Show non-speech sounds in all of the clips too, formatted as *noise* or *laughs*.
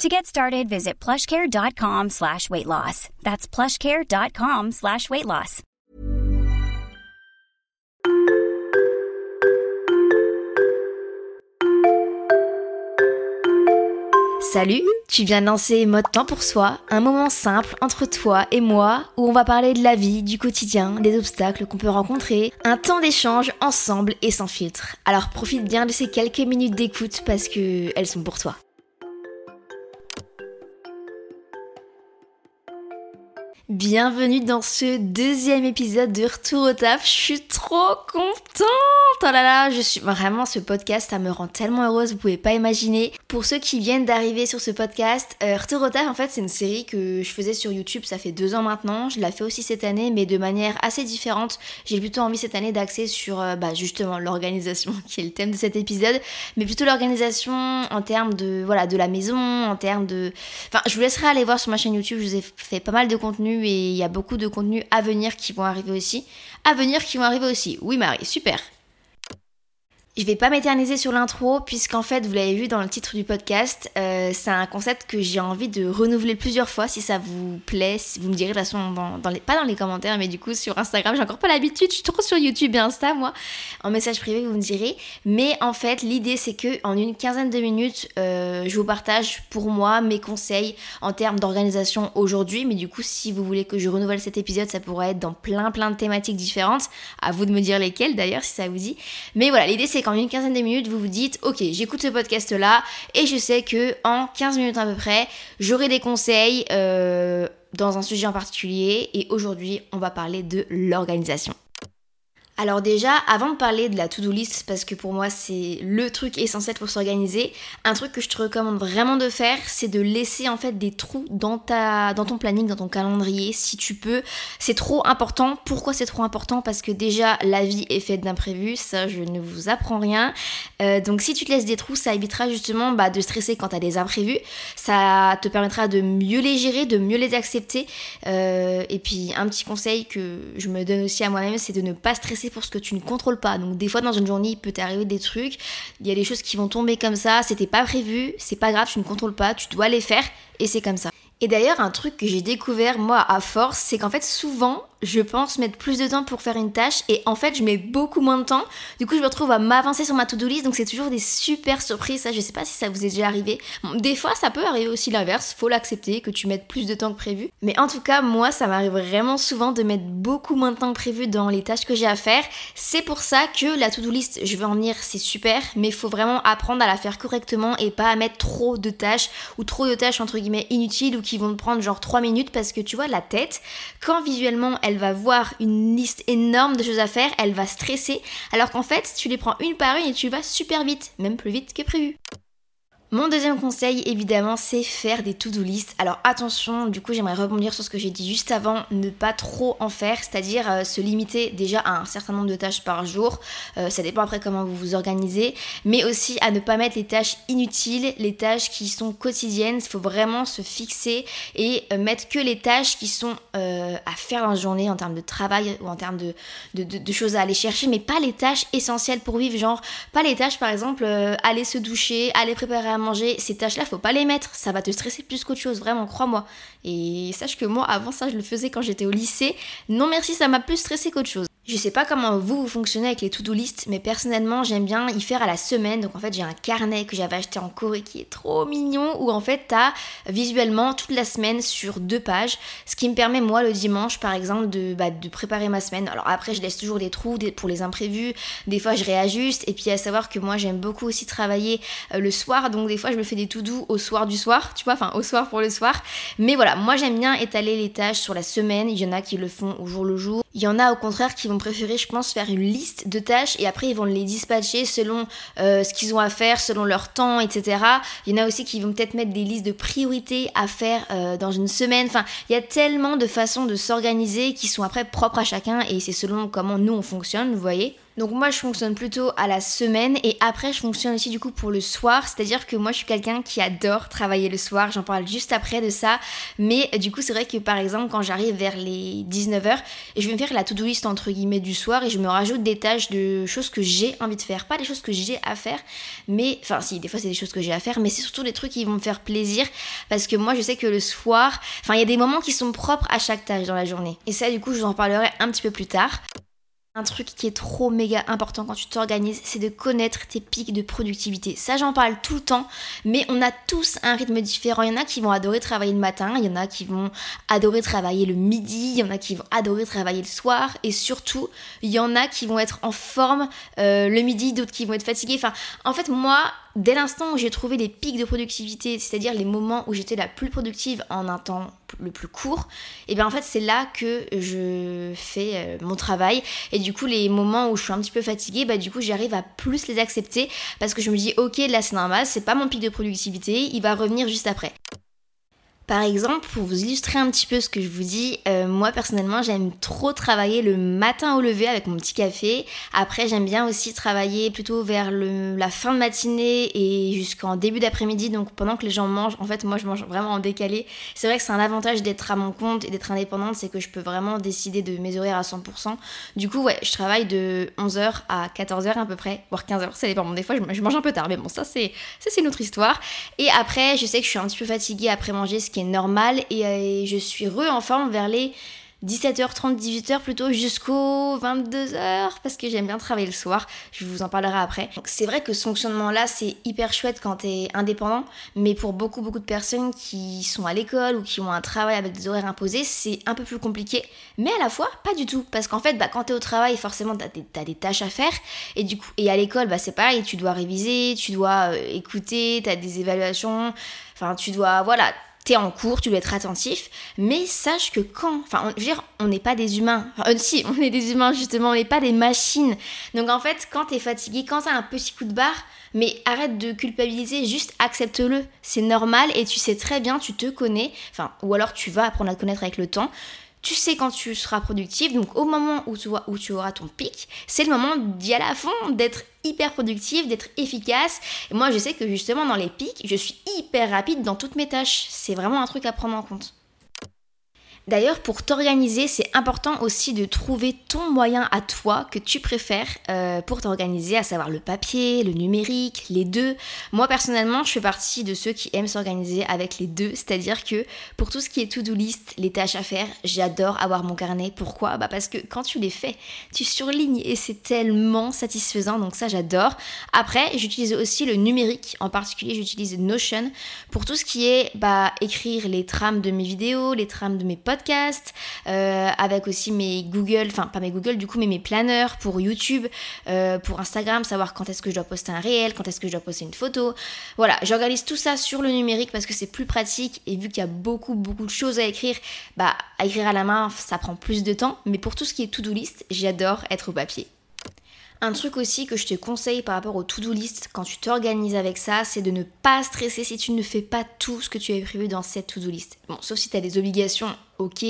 To get started, visit plushcare.com slash weight loss. That's plushcare.com slash weight loss. Salut, tu viens de lancer Mode Temps pour Soi, un moment simple entre toi et moi où on va parler de la vie, du quotidien, des obstacles qu'on peut rencontrer, un temps d'échange ensemble et sans filtre. Alors profite bien de ces quelques minutes d'écoute parce que elles sont pour toi. Bienvenue dans ce deuxième épisode de Retour au taf. Je suis trop contente. Oh là là, je suis vraiment ce podcast, ça me rend tellement heureuse, vous pouvez pas imaginer. Pour ceux qui viennent d'arriver sur ce podcast, euh, Retour au taf, en fait, c'est une série que je faisais sur YouTube, ça fait deux ans maintenant. Je la fais aussi cette année, mais de manière assez différente. J'ai plutôt envie cette année d'axer sur, euh, bah, justement, l'organisation, *laughs* qui est le thème de cet épisode, mais plutôt l'organisation en termes de, voilà, de la maison, en termes de, enfin, je vous laisserai aller voir sur ma chaîne YouTube. Je vous ai fait pas mal de contenu et il y a beaucoup de contenus à venir qui vont arriver aussi. À venir qui vont arriver aussi. Oui, Marie, super. Je vais pas m'éterniser sur l'intro puisqu'en fait vous l'avez vu dans le titre du podcast, euh, c'est un concept que j'ai envie de renouveler plusieurs fois si ça vous plaît, vous me direz de toute façon dans, les, pas dans les commentaires mais du coup sur Instagram j'ai encore pas l'habitude, je suis trop sur YouTube et Insta moi, en message privé vous me direz, mais en fait l'idée c'est que en une quinzaine de minutes euh, je vous partage pour moi mes conseils en termes d'organisation aujourd'hui, mais du coup si vous voulez que je renouvelle cet épisode ça pourrait être dans plein plein de thématiques différentes, à vous de me dire lesquelles d'ailleurs si ça vous dit, mais voilà l'idée c'est qu'en une quinzaine de minutes, vous vous dites, ok, j'écoute ce podcast-là et je sais que en 15 minutes à peu près, j'aurai des conseils euh, dans un sujet en particulier. Et aujourd'hui, on va parler de l'organisation. Alors déjà, avant de parler de la to-do list, parce que pour moi c'est le truc essentiel pour s'organiser, un truc que je te recommande vraiment de faire, c'est de laisser en fait des trous dans, ton planning, dans ton calendrier, si tu peux. C'est trop important. Pourquoi c'est trop important? Parce que déjà, la vie est faite d'imprévus, ça je ne vous apprends rien. Euh, donc si tu te laisses des trous, ça évitera justement bah, de stresser quand tu as des imprévus. Ça te permettra de mieux les gérer, de mieux les accepter. Euh, et puis un petit conseil que je me donne aussi à moi-même, c'est de ne pas stresser pour ce que tu ne contrôles pas. Donc des fois dans une journée, il peut t'arriver des trucs, il y a des choses qui vont tomber comme ça, c'était pas prévu, c'est pas grave, tu ne contrôles pas, tu dois les faire et c'est comme ça. Et d'ailleurs, un truc que j'ai découvert moi à force, c'est qu'en fait souvent, je pense mettre plus de temps pour faire une tâche et en fait je mets beaucoup moins de temps. Du coup je me retrouve à m'avancer sur ma to-do list donc c'est toujours des super surprises. Ça je sais pas si ça vous est déjà arrivé. des fois ça peut arriver aussi l'inverse, faut l'accepter que tu mettes plus de temps que prévu. Mais en tout cas moi ça m'arrive vraiment souvent de mettre beaucoup moins de temps que prévu dans les tâches que j'ai à faire. C'est pour ça que la to-do list, je veux en venir, c'est super, mais faut vraiment apprendre à la faire correctement et pas à mettre trop de tâches ou trop de tâches entre guillemets inutiles ou qui vont te prendre genre 3 minutes parce que tu vois la tête quand visuellement elle elle va voir une liste énorme de choses à faire, elle va stresser, alors qu'en fait, tu les prends une par une et tu vas super vite, même plus vite que prévu. Mon deuxième conseil, évidemment, c'est faire des to-do list. Alors attention, du coup, j'aimerais rebondir sur ce que j'ai dit juste avant, ne pas trop en faire, c'est-à-dire euh, se limiter déjà à un certain nombre de tâches par jour. Euh, ça dépend après comment vous vous organisez, mais aussi à ne pas mettre les tâches inutiles, les tâches qui sont quotidiennes. Il faut vraiment se fixer et euh, mettre que les tâches qui sont à faire dans la journée en termes de travail ou en termes de, choses à aller chercher, mais pas les tâches essentielles pour vivre, genre pas les tâches par exemple aller se doucher, aller préparer à manger, ces tâches-là, faut pas les mettre. Ça va te stresser plus qu'autre chose, vraiment, crois-moi. Et sache que moi, avant ça, je le faisais quand j'étais au lycée. Non merci, ça m'a plus stressé qu'autre chose. Je sais pas comment vous, vous fonctionnez avec les to-do list, mais personnellement, j'aime bien y faire à la semaine. Donc en fait, j'ai un carnet que j'avais acheté en Corée qui est trop mignon, où en fait, t'as visuellement toute la semaine sur deux pages, ce qui me permet, moi, le dimanche, par exemple, de, bah, préparer ma semaine. Alors après, je laisse toujours des trous pour les imprévus, des fois, je réajuste, et puis à savoir que moi, j'aime beaucoup aussi travailler euh, le soir, donc des fois, je me fais des to-do au soir du soir, tu vois, enfin, au soir pour le soir. Mais voilà, moi, j'aime bien étaler les tâches sur la semaine, il y en a qui le font au jour le jour, il y en a au contraire qui vont préférer, je pense, faire une liste de tâches et après ils vont les dispatcher selon euh, ce qu'ils ont à faire, selon leur temps, etc. Il y en a aussi qui vont peut-être mettre des listes de priorités à faire euh, dans une semaine. Enfin, il y a tellement de façons de s'organiser qui sont après propres à chacun et c'est selon comment nous on fonctionne, vous voyez. Donc moi je fonctionne plutôt à la semaine et après je fonctionne aussi du coup pour le soir, c'est-à-dire que moi je suis quelqu'un qui adore travailler le soir, j'en parle juste après de ça, mais du coup c'est vrai que par exemple quand j'arrive vers les 19h, je vais me faire la to-do list entre guillemets du soir et je me rajoute des tâches de choses que j'ai envie de faire, pas des choses que j'ai à faire, mais enfin si des fois c'est des choses que j'ai à faire, mais c'est surtout des trucs qui vont me faire plaisir parce que moi je sais que le soir, enfin il y a des moments qui sont propres à chaque tâche dans la journée. Et ça du coup je vous en parlerai un petit peu plus tard. Un truc qui est trop méga important quand tu t'organises, c'est de connaître tes pics de productivité. Ça, j'en parle tout le temps, mais on a tous un rythme différent. Il y en a qui vont adorer travailler le matin, il y en a qui vont adorer travailler le midi, il y en a qui vont adorer travailler le soir, et surtout, il y en a qui vont être en forme euh, le midi, d'autres qui vont être fatigués. Enfin, en fait, moi, dès l'instant où j'ai trouvé les pics de productivité, c'est-à-dire les moments où j'étais la plus productive en un temps le plus court, et bien en fait c'est là que je fais euh, mon travail et du coup les moments où je suis un petit peu fatiguée, bah du coup j'arrive à plus les accepter parce que je me dis ok là c'est normal, c'est pas mon pic de productivité, il va revenir juste après. Par exemple, pour vous illustrer un petit peu ce que je vous dis, euh, moi personnellement j'aime trop travailler le matin au lever avec mon petit café. Après j'aime bien aussi travailler plutôt vers la fin de matinée et jusqu'en début d'après-midi, donc pendant que les gens mangent. En fait moi je mange vraiment en décalé. C'est vrai que c'est un avantage d'être à mon compte et d'être indépendante, c'est que je peux vraiment décider de mes horaires à 100%. Du coup ouais, je travaille de 11h à 14h à peu près, voire 15h, ça dépend. Des fois je, mange un peu tard, mais bon ça c'est, ça c'est une autre histoire. Et après je sais que je suis un petit peu fatiguée après manger, ce qui normal et, euh, je suis re en forme vers les 17h30, 18h plutôt jusqu'aux 22h parce que j'aime bien travailler le soir. Je vous en parlerai après. C'est vrai que ce fonctionnement-là, c'est hyper chouette quand t'es indépendant, mais pour beaucoup, beaucoup de personnes qui sont à l'école ou qui ont un travail avec des horaires imposés, c'est un peu plus compliqué. Mais à la fois, pas du tout. Parce qu'en fait, bah, quand t'es au travail, forcément, t'as des, as des tâches à faire. Et du coup, et à l'école, bah, c'est pareil, tu dois réviser, tu dois euh, écouter, t'as des évaluations. Enfin, tu dois, voilà, t'es en cours, tu dois être attentif, mais sache que quand, enfin, je veux dire, on n'est pas des humains, enfin, euh, *laughs* si, on est des humains justement, on n'est pas des machines. Donc en fait, quand t'es fatigué, quand t'as un petit coup de barre, mais arrête de culpabiliser, juste accepte-le, c'est normal et tu sais très bien, tu te connais, enfin, ou alors tu vas apprendre à te connaître avec le temps, tu sais quand tu seras productif, donc au moment où tu, où tu auras ton pic, c'est le moment d'y aller à fond, d'être hyper productif, d'être efficace. Et moi, je sais que justement dans les pics, je suis hyper rapide dans toutes mes tâches. C'est vraiment un truc à prendre en compte. D'ailleurs, pour t'organiser, c'est important aussi de trouver ton moyen à toi que tu préfères euh, pour t'organiser, à savoir le papier, le numérique, les deux. Moi personnellement, je fais partie de ceux qui aiment s'organiser avec les deux, c'est-à-dire que pour tout ce qui est to-do list, les tâches à faire, j'adore avoir mon carnet. Pourquoi? Bah parce que quand tu les fais, tu surlignes et c'est tellement satisfaisant, donc ça j'adore. Après, j'utilise aussi le numérique, en particulier j'utilise Notion pour tout ce qui est bah, écrire les trames de mes vidéos, les trames de mes euh, avec aussi mes Google, enfin pas mes Google du coup, mais mes planeurs pour YouTube, euh, pour Instagram, savoir quand est-ce que je dois poster un réel, quand est-ce que je dois poster une photo. Voilà, j'organise tout ça sur le numérique parce que c'est plus pratique et vu qu'il y a beaucoup beaucoup de choses à écrire, bah à écrire à la main ça prend plus de temps, mais pour tout ce qui est to-do list, j'adore être au papier. Un truc aussi que je te conseille par rapport au to-do list quand tu t'organises avec ça, c'est de ne pas stresser si tu ne fais pas tout ce que tu avais prévu dans cette to-do list. Bon, sauf si tu des obligations, ok,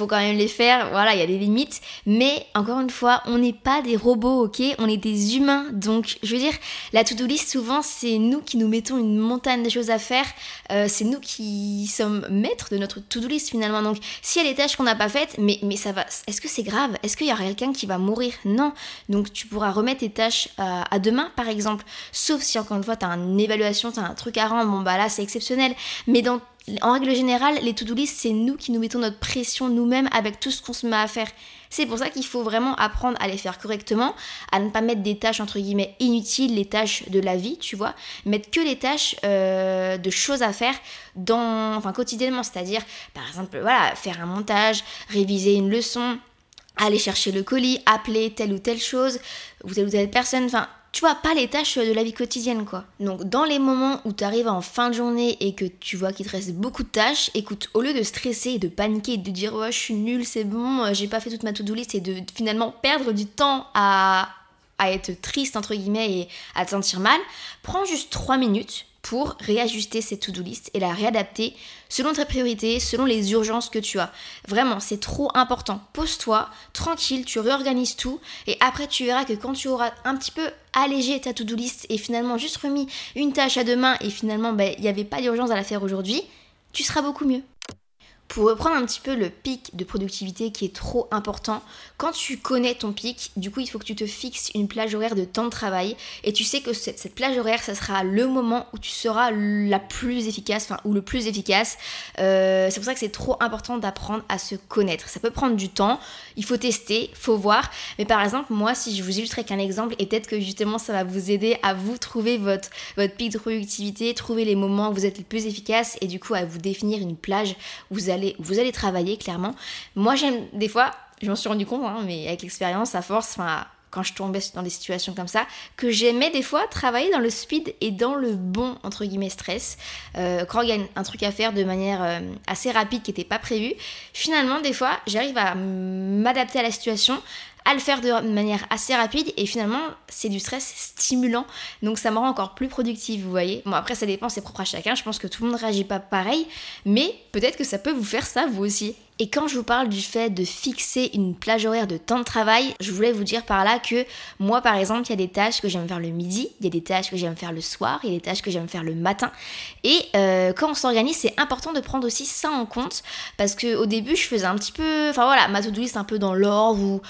faut quand même les faire, voilà, il y a des limites. Mais encore une fois, on n'est pas des robots, ok? On est des humains. Donc, je veux dire, la to-do list, souvent, c'est nous qui nous mettons une montagne de choses à faire. Euh, c'est nous qui sommes maîtres de notre to-do list finalement. Donc, s'il y a des tâches qu'on n'a pas faites, mais, mais ça va. Est-ce que c'est grave? Est-ce qu'il y a quelqu'un qui va mourir? Non. Donc, tu pourras remettre tes tâches à, à demain, par exemple. Sauf si, encore une fois, tu as une évaluation, tu as un truc à rendre. Bon, bah là, c'est exceptionnel. Mais dans en règle générale, les to-do list, c'est nous qui nous mettons notre pression nous-mêmes avec tout ce qu'on se met à faire. C'est pour ça qu'il faut vraiment apprendre à les faire correctement, à ne pas mettre des tâches entre guillemets inutiles, les tâches de la vie, tu vois, mettre que les tâches euh, de choses à faire dans, enfin quotidiennement, c'est-à-dire par exemple voilà faire un montage, réviser une leçon, aller chercher le colis, appeler telle ou telle chose, ou telle ou telle personne, enfin tu vois, pas les tâches de la vie quotidienne, quoi. Donc, dans les moments où tu arrives en fin de journée et que tu vois qu'il te reste beaucoup de tâches, écoute, au lieu de stresser, de paniquer, de dire ouais, je suis nulle, c'est bon, euh, j'ai pas fait toute ma to-do list et de finalement perdre du temps à, à être triste, entre guillemets, et à te sentir mal, prends juste 3 minutes pour réajuster cette to-do list et la réadapter selon tes priorités, selon les urgences que tu as. Vraiment, c'est trop important. Pose-toi, tranquille, tu réorganises tout et après tu verras que quand tu auras un petit peu allégé ta to-do list et finalement juste remis une tâche à demain et finalement ben, il n'y avait pas d'urgence à la faire aujourd'hui, tu seras beaucoup mieux. Pour reprendre un petit peu le pic de productivité qui est trop important, quand tu connais ton pic, du coup il faut que tu te fixes une plage horaire de temps de travail et tu sais que cette, plage horaire, ça sera le moment où tu seras la plus efficace, enfin ou le plus efficace. Euh, c'est pour ça que c'est trop important d'apprendre à se connaître. Ça peut prendre du temps, il faut tester, faut voir. Mais par exemple, moi si je vous illustrais qu'un exemple et peut-être que justement ça va vous aider à vous trouver votre, votre pic de productivité, trouver les moments où vous êtes le plus efficace et du coup à vous définir une plage où vous allez vous allez travailler clairement. Moi j'aime des fois, je m'en suis rendu compte, hein, mais avec l'expérience, à force, quand je tombais dans des situations comme ça, que j'aimais des fois travailler dans le speed et dans le bon, entre guillemets, stress. Euh, quand il y a un truc à faire de manière euh, assez rapide qui n'était pas prévu, finalement, des fois, j'arrive à m'adapter à la situation, à le faire de manière assez rapide et finalement c'est du stress stimulant. Donc ça me rend encore plus productive vous voyez. Bon après ça dépend c'est propre à chacun. Je pense que tout le monde réagit pas pareil mais peut-être que ça peut vous faire ça vous aussi. Et quand je vous parle du fait de fixer une plage horaire de temps de travail, je voulais vous dire par là que moi par exemple, il y a des tâches que j'aime faire le midi, il y a des tâches que j'aime faire le soir, il y a des tâches que j'aime faire le matin. Et euh, quand on s'organise, c'est important de prendre aussi ça en compte parce que au début, je faisais un petit peu, enfin voilà, ma to-do list un peu dans l'ordre ou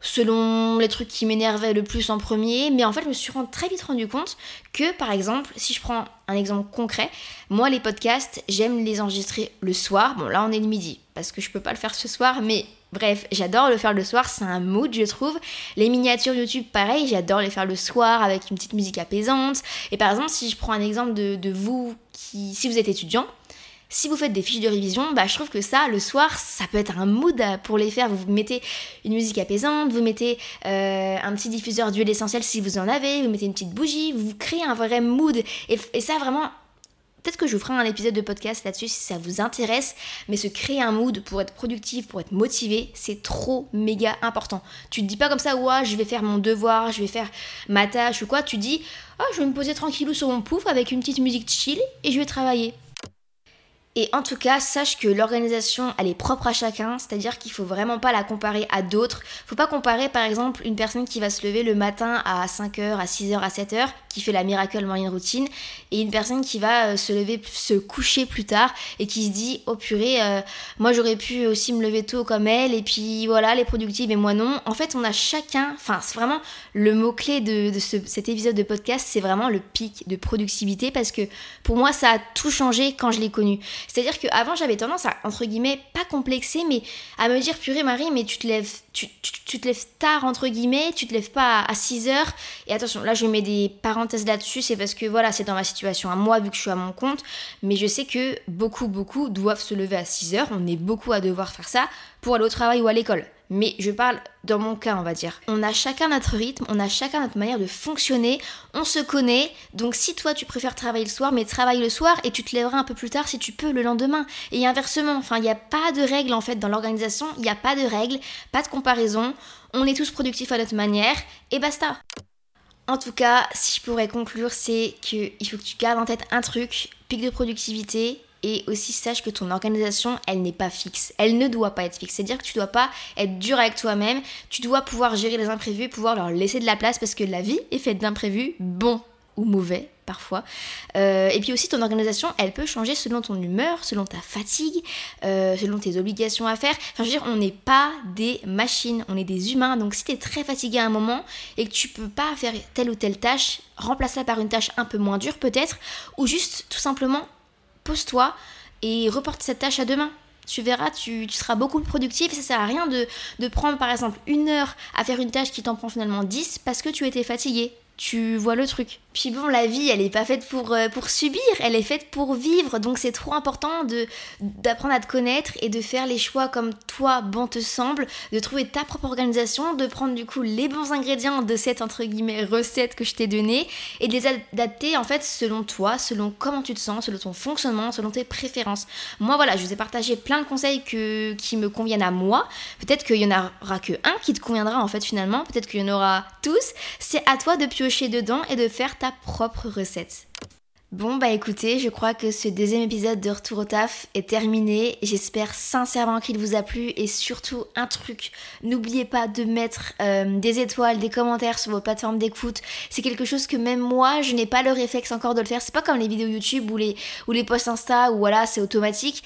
selon les trucs qui m'énervaient le plus en premier, mais en fait je me suis très vite rendu compte que par exemple, si je prends un exemple concret, moi les podcasts, j'aime les enregistrer le soir, bon là on est le midi, parce que je peux pas le faire ce soir, mais bref, j'adore le faire le soir, c'est un mood je trouve. Les miniatures YouTube pareil, j'adore les faire le soir avec une petite musique apaisante, et par exemple si je prends un exemple de, de vous qui, si vous êtes étudiant, si vous faites des fiches de révision, bah, je trouve que ça, le soir, ça peut être un mood pour les faire. Vous mettez une musique apaisante, vous mettez euh, un petit diffuseur d'huile essentielle si vous en avez, vous mettez une petite bougie, vous créez un vrai mood. Et, ça, vraiment, peut-être que je vous ferai un épisode de podcast là-dessus si ça vous intéresse, mais se créer un mood pour être productif, pour être motivé, c'est trop méga important. Tu te dis pas comme ça, ouais, je vais faire mon devoir, je vais faire ma tâche ou quoi, tu dis, oh, je vais me poser tranquillou sur mon pouf avec une petite musique chill et je vais travailler. Et en tout cas, sache que l'organisation, elle est propre à chacun, c'est-à-dire qu'il faut vraiment pas la comparer à d'autres. Faut pas comparer par exemple une personne qui va se lever le matin à 5h, à 6h, à 7h, qui fait la miracle morning routine, et une personne qui va euh, se lever, se coucher plus tard et qui se dit oh purée, euh, moi j'aurais pu aussi me lever tôt comme elle, et puis voilà, les productives et moi non. En fait, on a chacun, enfin c'est vraiment le mot-clé de, cet épisode de podcast, c'est vraiment le pic de productivité parce que pour moi ça a tout changé quand je l'ai connu. C'est-à-dire qu'avant, j'avais tendance à, entre guillemets, pas complexer, mais à me dire, purée Marie, mais tu te lèves, tu, te lèves tard, entre guillemets, tu te lèves pas à 6 heures. Et attention, là, je mets des parenthèses là-dessus, c'est parce que voilà, c'est dans ma situation à moi, vu que je suis à mon compte. Mais je sais que beaucoup, beaucoup doivent se lever à 6 heures. On est beaucoup à devoir faire ça pour aller au travail ou à l'école mais je parle dans mon cas, on va dire. On a chacun notre rythme, on a chacun notre manière de fonctionner, on se connaît. Donc si toi tu préfères travailler le soir, mais travaille le soir et tu te lèveras un peu plus tard si tu peux le lendemain. Et inversement, enfin, il n'y a pas de règles en fait dans l'organisation, il n'y a pas de règles, pas de comparaison. On est tous productifs à notre manière et basta. En tout cas, si je pourrais conclure, c'est qu'il faut que tu gardes en tête un truc, pic de productivité, et aussi sache que ton organisation, elle n'est pas fixe. Elle ne doit pas être fixe. C'est-à-dire que tu dois pas être dur avec toi-même. Tu dois pouvoir gérer les imprévus, pouvoir leur laisser de la place parce que la vie est faite d'imprévus, bons ou mauvais parfois. Euh, et puis aussi ton organisation, elle peut changer selon ton humeur, selon ta fatigue, euh, selon tes obligations à faire. Enfin, je veux dire, on n'est pas des machines, on est des humains. Donc si tu es très fatigué à un moment et que tu peux pas faire telle ou telle tâche, remplace-la par une tâche un peu moins dure peut-être, ou juste tout simplement pose-toi, et reporte cette tâche à demain tu verras, tu, seras beaucoup plus productif. Ça sert à rien de, de prendre par exemple une heure à faire une tâche qui t'en prend finalement 10 parce que tu étais fatigué tu vois le truc. Puis bon, la vie, elle est pas faite pour, euh, pour subir, elle est faite pour vivre. Donc c'est trop important d'apprendre à te connaître et de faire les choix comme toi bon te semble, de trouver ta propre organisation, de prendre du coup les bons ingrédients de cette entre guillemets recette que je t'ai donnée et de les adapter en fait selon toi, selon comment tu te sens, selon ton fonctionnement, selon tes préférences. Moi voilà, je vous ai partagé plein de conseils que, qui me conviennent à moi. Peut-être qu'il y en aura que un qui te conviendra en fait finalement, peut-être qu'il y en aura tous. C'est à toi de piocher dedans et de faire ta propre recette. Bon bah écoutez, je crois que ce deuxième épisode de Retour au taf est terminé. J'espère sincèrement qu'il vous a plu et surtout un truc, n'oubliez pas de mettre euh, des étoiles, des commentaires sur vos plateformes d'écoute. C'est quelque chose que même moi, je n'ai pas le réflexe encore de le faire. C'est pas comme les vidéos YouTube ou les, ou les posts Insta où voilà, c'est automatique.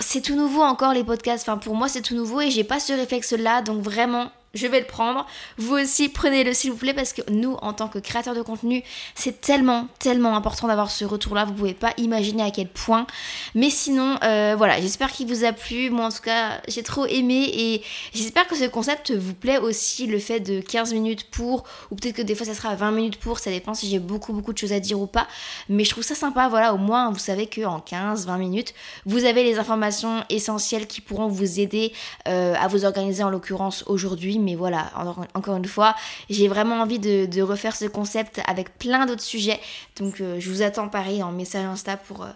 C'est tout nouveau encore les podcasts. Enfin pour moi c'est tout nouveau et j'ai pas ce réflexe là. Donc vraiment je vais le prendre. Vous aussi, prenez-le s'il vous plaît parce que nous, en tant que créateurs de contenu, c'est tellement, tellement important d'avoir ce retour-là. Vous pouvez pas imaginer à quel point. Mais sinon, euh, voilà, j'espère qu'il vous a plu. Moi, en tout cas, j'ai trop aimé et j'espère que ce concept vous plaît aussi. Le fait de 15 minutes pour, ou peut-être que des fois ça sera 20 minutes pour, ça dépend si j'ai beaucoup, beaucoup de choses à dire ou pas. Mais je trouve ça sympa. Voilà, au moins, vous savez qu'en 15, 20 minutes, vous avez les informations essentielles qui pourront vous aider euh, à vous organiser en l'occurrence aujourd'hui mais voilà, encore une fois, j'ai vraiment envie de, refaire ce concept avec plein d'autres sujets. Donc euh, je vous attends pareil en message Insta pour, euh,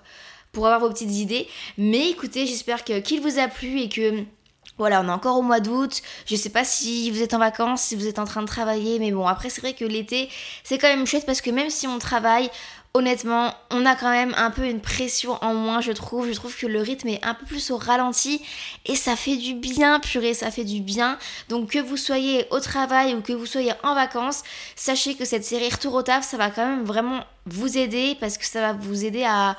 avoir vos petites idées. Mais écoutez, j'espère qu'il vous a plu et que voilà, on est encore au mois d'août. Je sais pas si vous êtes en vacances, si vous êtes en train de travailler, mais bon, après c'est vrai que l'été, c'est quand même chouette parce que même si on travaille, honnêtement, on a quand même un peu une pression en moins, je trouve. Je trouve que le rythme est un peu plus au ralenti et ça fait du bien, purée, ça fait du bien. Donc que vous soyez au travail ou que vous soyez en vacances, sachez que cette série Retour au taf, ça va quand même vraiment vous aider parce que ça va vous aider à,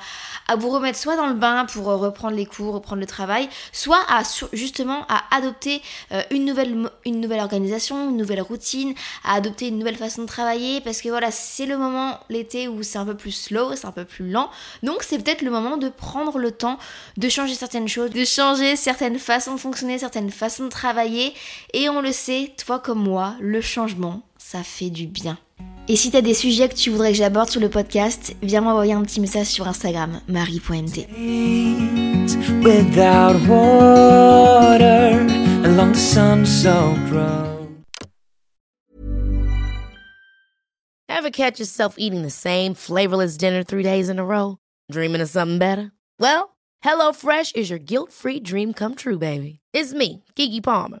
vous remettre soit dans le bain pour euh, reprendre les cours, reprendre le travail, soit à justement à adopter euh, une, nouvelle, une nouvelle organisation, une nouvelle routine, à adopter une nouvelle façon de travailler parce que voilà, c'est le moment l'été où c'est un peu plus slow, c'est un peu plus lent. Donc c'est peut-être le moment de prendre le temps de changer certaines choses, de changer certaines façons de fonctionner, certaines façons de travailler. Et on le sait, toi comme moi, le changement, ça fait du bien. Et si t'as des sujets que tu voudrais que j'aborde sur le podcast, viens m'envoyer un petit message sur Instagram, marie.mt. Ever catch yourself eating the same flavorless dinner three days in a row? Dreaming of something better? Well, HelloFresh is your guilt-free dream come true, baby. It's me, Kiki Palmer.